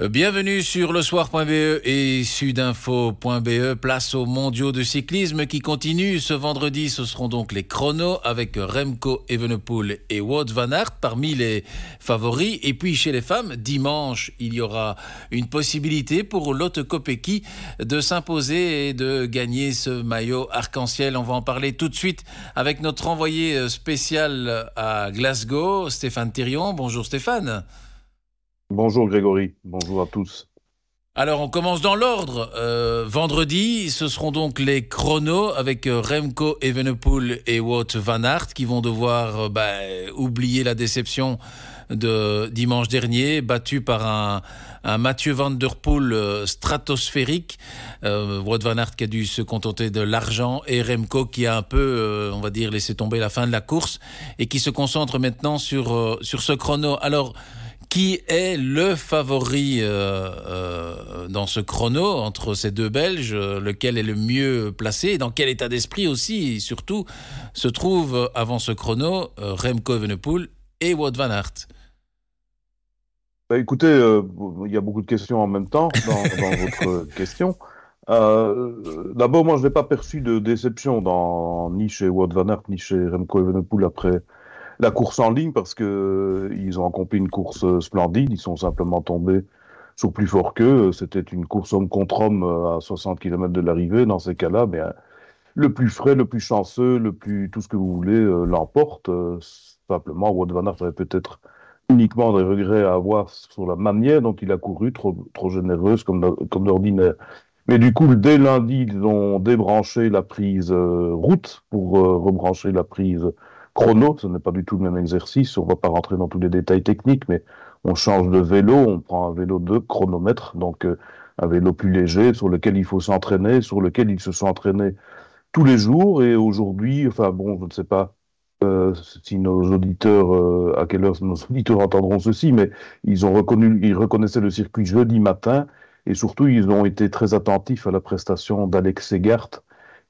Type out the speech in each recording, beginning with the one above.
Bienvenue sur le soir.be et sudinfo.be. Place aux mondiaux de cyclisme qui continuent. Ce vendredi, ce seront donc les chronos avec Remco Evenepoel et Wout van Aert parmi les favoris. Et puis chez les femmes, dimanche, il y aura une possibilité pour Lotte Kopecky de s'imposer et de gagner ce maillot arc-en-ciel. On va en parler tout de suite avec notre envoyé spécial à Glasgow, Stéphane Thirion. Bonjour Stéphane. Bonjour Grégory, bonjour à tous. Alors on commence dans l'ordre. Euh, vendredi, ce seront donc les chronos avec euh, Remco Evenepoel et Wout van Aert qui vont devoir euh, bah, oublier la déception de dimanche dernier, battu par un, Mathieu Van Der Poel stratosphérique. Wout van Aert qui a dû se contenter de l'argent et Remco qui a un peu, on va dire, laissé tomber la fin de la course et qui se concentre maintenant sur, sur ce chrono. Alors qui est le favori euh, euh, dans ce chrono entre ces deux Belges Lequel est le mieux placé Et dans quel état d'esprit aussi, surtout, se trouve avant ce chrono euh, Remco Evenepoel et Wout van Aert? Bah, Écoutez, il y a beaucoup de questions en même temps dans, votre question. D'abord, moi, je n'ai pas perçu de déception dans, ni chez Wout van Aert ni chez Remco Evenepoel après la course en ligne parce que euh, ils ont accompli une course euh, splendide. Ils sont simplement tombés sur plus fort qu'eux. C'était une course homme contre homme euh, à 60 km de l'arrivée. Dans ces cas-là, bien, le plus frais, le plus chanceux, le plus tout ce que vous voulez l'emporte. simplement, Wout van Aert avait peut-être uniquement des regrets à avoir sur la manière dont il a couru, trop, trop généreuse comme, comme d'ordinaire. Mais du coup, dès lundi, ils ont débranché la prise route pour rebrancher la prise chrono, ce n'est pas du tout le même exercice, on ne va pas rentrer dans tous les détails techniques, mais on change de vélo, on prend un vélo de chronomètre, donc euh, un vélo plus léger sur lequel il faut s'entraîner, sur lequel ils se sont entraînés tous les jours, et aujourd'hui, enfin bon, je ne sais pas euh, si nos auditeurs, euh, à quelle heure nos auditeurs entendront ceci, mais ils ont reconnu, ils reconnaissaient le circuit jeudi matin, et surtout ils ont été très attentifs à la prestation d'Alex Segart,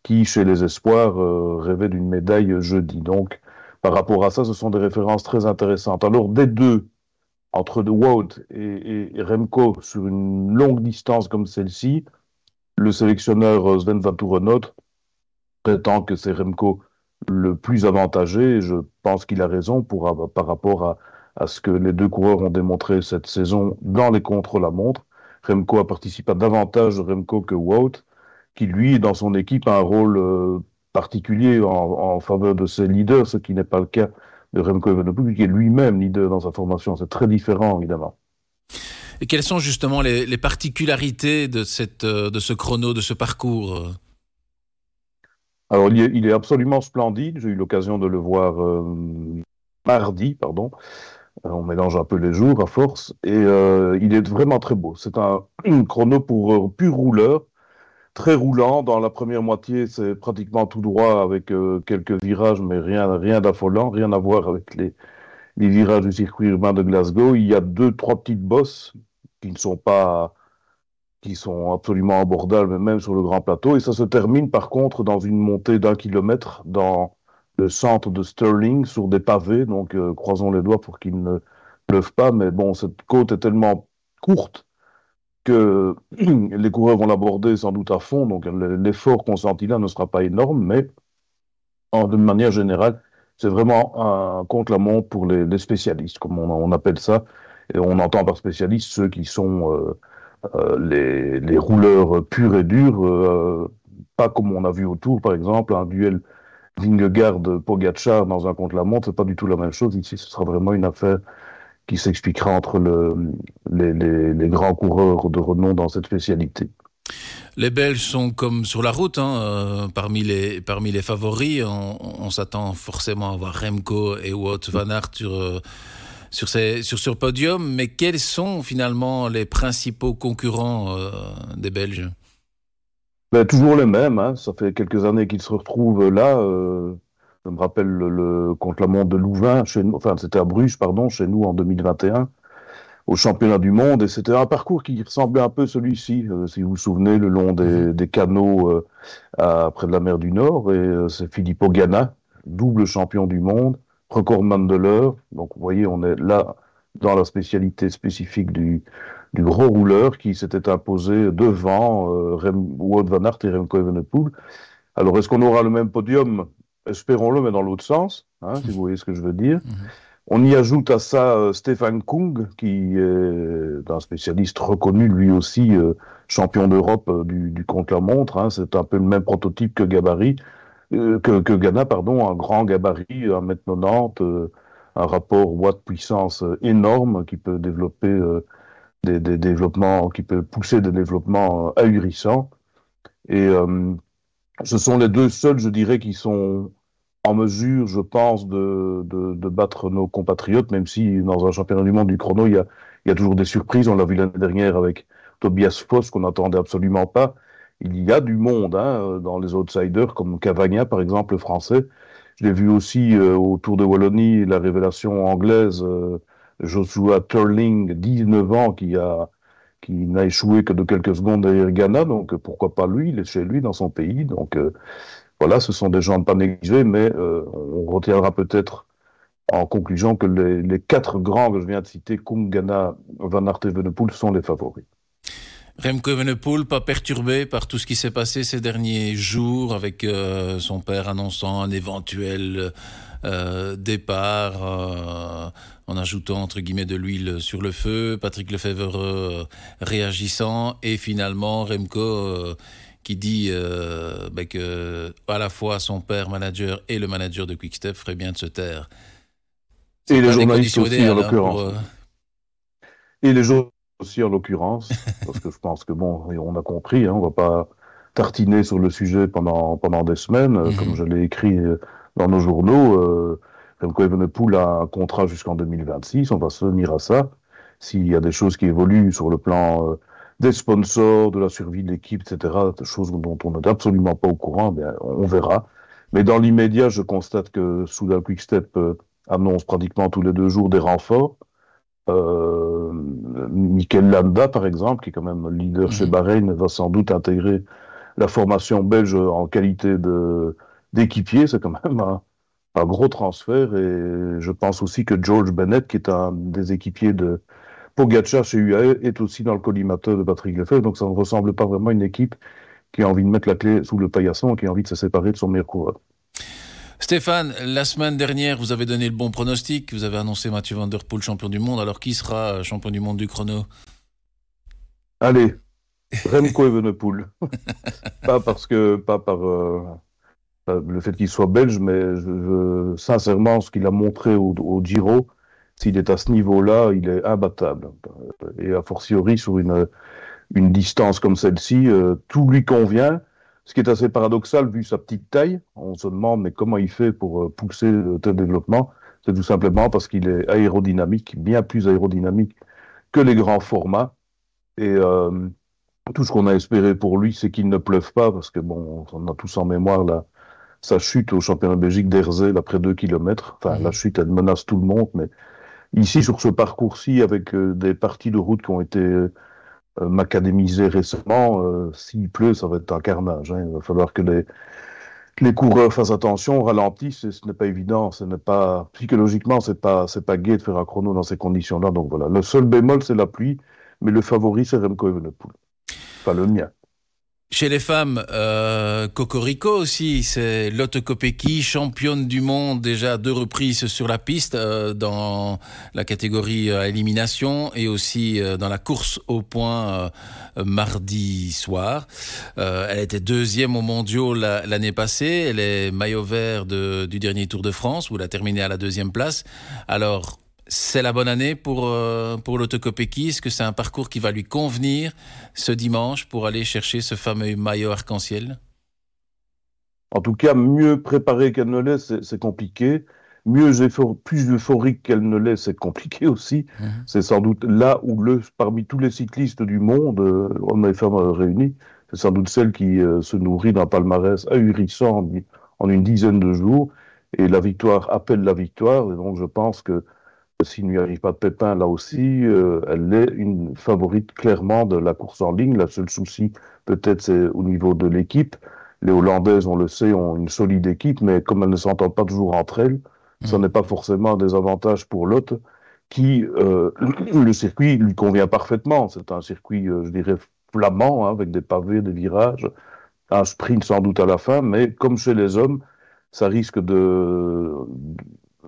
qui, chez les Espoirs, rêvait d'une médaille jeudi. Donc, par rapport à ça, ce sont des références très intéressantes. Alors, des deux, entre de Wout et, Remco, sur une longue distance comme celle-ci, le sélectionneur euh, Sven Vanturenot prétend que c'est Remco le plus avantagé, je pense qu'il a raison par rapport à, à, ce que les deux coureurs ont démontré cette saison dans les contre-la-montre. Remco a participé à davantage Remco que Wout, qui lui, dans son équipe, a un rôle euh, particulier en, faveur de ses leaders, ce qui n'est pas le cas de Remco Evenepoel, qui est lui-même leader dans sa formation. C'est très différent, évidemment. Et quelles sont justement les, particularités de, cette, euh, de ce chrono, de ce parcours euh? Alors, il est, absolument splendide. J'ai eu l'occasion de le voir euh, mardi, pardon. On mélange un peu les jours à force. Et il est vraiment très beau. C'est un, un chrono pour pur rouleur très roulant. Dans la première moitié, c'est pratiquement tout droit avec euh, quelques virages, mais rien, rien d'affolant, rien à voir avec les, les virages du circuit urbain de Glasgow. Il y a deux, trois petites bosses qui ne sont pas qui sont absolument abordables, même sur le grand plateau. Et ça se termine par contre dans une montée d'un kilomètre dans le centre de Stirling sur des pavés. Donc euh, croisons les doigts pour qu'il ne pleuve pas. Mais bon, cette côte est tellement courte les coureurs vont l'aborder sans doute à fond, donc l'effort consenti là ne sera pas énorme, mais en, de manière générale, c'est vraiment un contre-la-montre pour les, spécialistes, comme on, appelle ça. Et on entend par spécialistes ceux qui sont euh, euh, les, rouleurs purs et durs, euh, pas comme on a vu autour, par exemple, un duel Vingegaard-Pogacar dans un contre-la-montre, c'est pas du tout la même chose. Ici, ce sera vraiment une affaire qui s'expliquera entre le, les, grands coureurs de renom dans cette spécialité. Les Belges sont comme sur la route, hein, euh, parmi, les, parmi les favoris. On, s'attend forcément à voir Remco et Wout van Aert sur, euh, sur, ces, sur ce podium. Mais quels sont finalement les principaux concurrents euh, des Belges? Ben, Toujours les mêmes. Hein. Ça fait quelques années qu'ils se retrouvent là. Je me rappelle le, contre la montre de Louvain, chez nous, enfin c'était à Bruges, pardon, chez nous en 2021, au championnat du monde, et c'était un parcours qui ressemblait un peu celui-ci, euh, si vous vous souvenez, le long des, mhm. canaux euh, près de la mer du Nord, et euh, c'est Filippo Ganna, double champion du monde, recordman de l'heure, donc vous voyez, on est là dans la spécialité spécifique du, du gros rouleur qui s'était imposé devant euh, Wout van Aert et Remco Evenepoel. Alors, est-ce qu'on aura le même podium? Espérons-le, mais dans l'autre sens, hein, si vous voyez ce que je veux dire. Mhm. On y ajoute à ça euh, Stéphane Kung, qui est un spécialiste reconnu, lui aussi, euh, champion d'Europe euh, du, contre-la-montre. Hein. C'est un peu le même prototype que Gabarit, que, que, Ghana, pardon, un grand gabarit, 1m90, un rapport watt-puissance énorme qui peut développer des, développements, qui peut pousser des développements ahurissants. Et ce sont les deux seuls, je dirais, qui sont en mesure, je pense, de, de, battre nos compatriotes, même si dans un championnat du monde du chrono, il y a, il y a toujours des surprises. On l'a vu l'année dernière avec Tobias Foss, qu'on n'attendait absolument pas. Il y a du monde hein, dans les outsiders, comme Cavagna, par exemple, le français. Je l'ai vu aussi euh, au Tour de Wallonie, la révélation anglaise, euh, Joshua Turling, 19 ans, qui a qui n'a échoué que de quelques secondes derrière Ghana, donc pourquoi pas lui, il est chez lui, dans son pays. Donc euh, voilà, ce sont des gens pas négligés, mais euh, on retiendra peut-être en conclusion que les, quatre grands que je viens de citer, Kung, Ghana, Van Aert et Venepool, sont les favoris. Remco Venepool, pas perturbé par tout ce qui s'est passé ces derniers jours avec euh, son père annonçant un éventuel euh, départ en ajoutant entre guillemets de l'huile sur le feu, Patrick Lefebvre réagissant et finalement Remco qui dit euh, ben que à la fois son père manager et le manager de Quickstep ferait bien de se taire. Et les journalistes aussi en hein, l'occurrence. Euh, et les journalistes aussi en l'occurrence, parce que je pense que bon, on a compris, hein, on va pas tartiner sur le sujet pendant pendant des semaines, euh, comme mhm. je l'ai écrit dans nos journaux. Euh, Remco Evenepoel a un contrat jusqu'en 2026, on va se tenir à ça. S'il y a des choses qui évoluent sur le plan des sponsors, de la survie de l'équipe, etc., des choses dont on n'est absolument pas au courant, bien, on verra. Mais dans l'immédiat, je constate que Souda Quickstep euh, annonce pratiquement tous les deux jours des renforts. Euh, Mikel Landa, par exemple, qui est quand même leader chez mhm. Bahreïn, va sans doute intégrer la formation belge en qualité de d'équipier. C'est quand même un, un, gros transfert. Et je pense aussi que George Bennett, qui est un des équipiers de, Pogacar chez UAE est aussi dans le collimateur de Patrick Lefebvre, donc ça ne ressemble pas vraiment à une équipe qui a envie de mettre la clé sous le paillasson et qui a envie de se séparer de son meilleur coureur. Stéphane, la semaine dernière, vous avez donné le bon pronostic, vous avez annoncé Mathieu Van Der Poel champion du monde, alors qui sera champion du monde du chrono? Allez, Remco Evenepoel. pas parce que, pas par euh, le fait qu'il soit belge, mais sincèrement, ce qu'il a montré au, au Giro, s'il est à ce niveau-là, il est imbattable. Et a fortiori, sur une, une distance comme celle-ci, euh, tout lui convient. Ce qui est assez paradoxal vu sa petite taille. On se demande mais comment il fait pour euh, pousser tel développement? C'est tout simplement parce qu'il est aérodynamique, bien plus aérodynamique que les grands formats. Et euh, tout ce qu'on a espéré pour lui, c'est qu'il ne pleuve pas, parce que bon, on a tous en mémoire la, sa chute au championnat de Belgique d'Erzé, après 2 km. Enfin, la chute, elle menace tout le monde, mais Ici, sur ce parcours-ci, avec euh, des parties de route qui ont été euh, macadémisées récemment, euh, s'il pleut, ça va être un carnage. Hein. Il va falloir que les, les coureurs fassent attention, ralentissent, ce n'est pas évident, ce n'est pas psychologiquement, c'est pas c'est pas gai de faire un chrono dans ces conditions-là. Donc voilà, le seul bémol c'est la pluie, mais le favori c'est Remco Evenepoel, pas le mien. Chez les femmes, euh, Cocorico aussi, c'est Lotte Kopecky, championne du monde déjà deux reprises sur la piste euh, dans la catégorie euh, élimination et aussi euh, dans la course au point mardi soir. elle était deuxième au mondiaux l'année passée. Elle est maillot vert du dernier Tour de France où elle a terminé à la deuxième place. Alors c'est la bonne année pour, euh, pour l'autocopéki Est-ce que c'est un parcours qui va lui convenir ce dimanche pour aller chercher ce fameux maillot arc-en-ciel? En tout cas, mieux préparé qu'elle ne l'est, c'est compliqué. Mieux plus euphorique qu'elle ne l'est, c'est compliqué aussi. Mhm. C'est sans doute là où, le, parmi tous les cyclistes du monde, euh, hommes et femmes réunis, c'est sans doute celle qui euh, se nourrit d'un palmarès ahurissant en, en une dizaine de jours. Et la victoire appelle la victoire. Et donc, je pense que s'il n'y arrive pas de pépin, là aussi, euh, elle est une favorite clairement de la course en ligne. Le seul souci, peut-être, c'est au niveau de l'équipe. Les Hollandaises, on le sait, ont une solide équipe, mais comme elles ne s'entendent pas toujours entre elles, ce mmh. n'est pas forcément des avantages pour l'autre, qui, le circuit lui convient parfaitement. C'est un circuit, je dirais, flamand, hein, avec des pavés, des virages, un sprint sans doute à la fin, mais comme chez les hommes, ça risque de,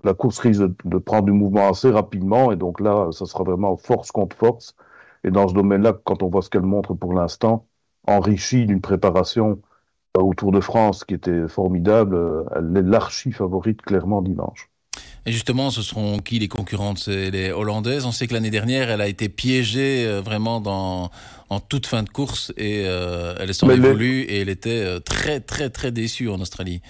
la course risque de, prendre du mouvement assez rapidement, et donc là, ça sera vraiment force contre force. Et dans ce domaine-là, quand on voit ce qu'elle montre pour l'instant, enrichie d'une préparation euh, au Tour de France qui était formidable, euh, elle est l'archi favorite clairement dimanche. Et justement, ce seront qui les concurrentes? C'est les Hollandaises. On sait que l'année dernière, elle a été piégée euh, vraiment dans, en toute fin de course et elle s'en évolue et elle était très très très déçue en Australie.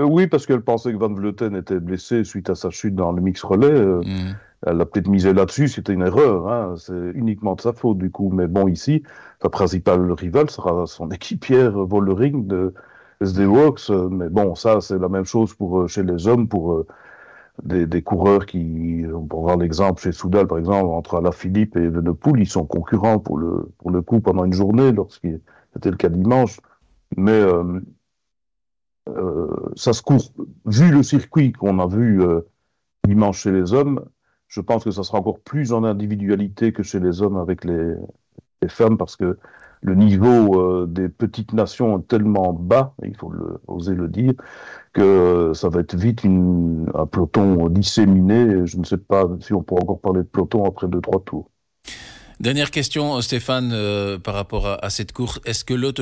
Oui, parce qu'elle pensait que Van Vleuten était blessé suite à sa chute dans le mix relais. Mm. Elle a peut-être misé là-dessus, c'était une erreur. Hein. C'est uniquement de sa faute, du coup. Mais bon, ici, sa principale rivale sera son équipière Vollering de SD Works. Mais bon, ça, c'est la même chose pour euh, chez les hommes, pour euh, des, des, coureurs qui, on peut voir l'exemple chez Soudal, par exemple, entre Alaphilippe et Evenepoel, ils sont concurrents pour le, pour le coup pendant une journée, lorsqu'il c'était le cas dimanche. Mais euh, euh, ça se court, vu le circuit qu'on a vu euh, dimanche chez les hommes, je pense que ça sera encore plus en individualité que chez les hommes avec les, femmes, parce que le niveau euh, des petites nations est tellement bas, il faut oser le dire, que ça va être vite un peloton disséminé. Je ne sais pas si on pourra encore parler de peloton après deux, trois tours. Dernière question, Stéphane, euh, par rapport à, cette course. Est-ce que Lotte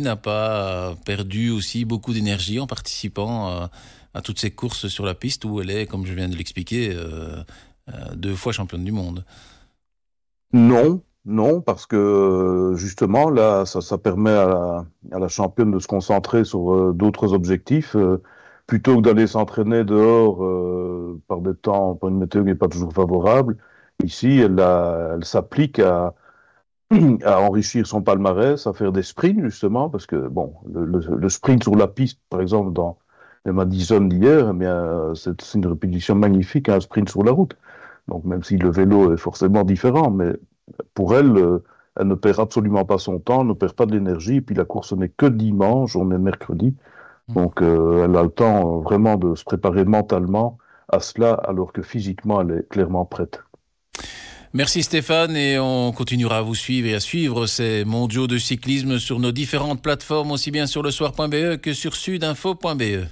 n'a pas perdu aussi beaucoup d'énergie en participant à, à, toutes ces courses sur la piste où elle est, comme je viens de l'expliquer, euh, euh, deux fois championne du monde? Non, non, parce que justement, là, ça, permet à la, championne de se concentrer sur euh, d'autres objectifs, euh, plutôt que d'aller s'entraîner dehors par des temps, par une météo qui n'est pas toujours favorable. Ici, elle, elle s'applique à, à enrichir son palmarès, à faire des sprints, justement, parce que, bon, le, sprint sur la piste, par exemple, dans les Madison d'hier, eh c'est une répétition magnifique à un sprint sur la route. Donc même si le vélo est forcément différent, mais pour elle, euh, elle ne perd absolument pas son temps, ne perd pas de l'énergie, et puis la course n'est que dimanche, on est mercredi. Mmh. Donc euh, elle a le temps euh, vraiment de se préparer mentalement à cela, alors que physiquement, elle est clairement prête. Merci Stéphane et on continuera à vous suivre et à suivre ces mondiaux de cyclisme sur nos différentes plateformes, aussi bien sur le soir.be que sur sudinfo.be.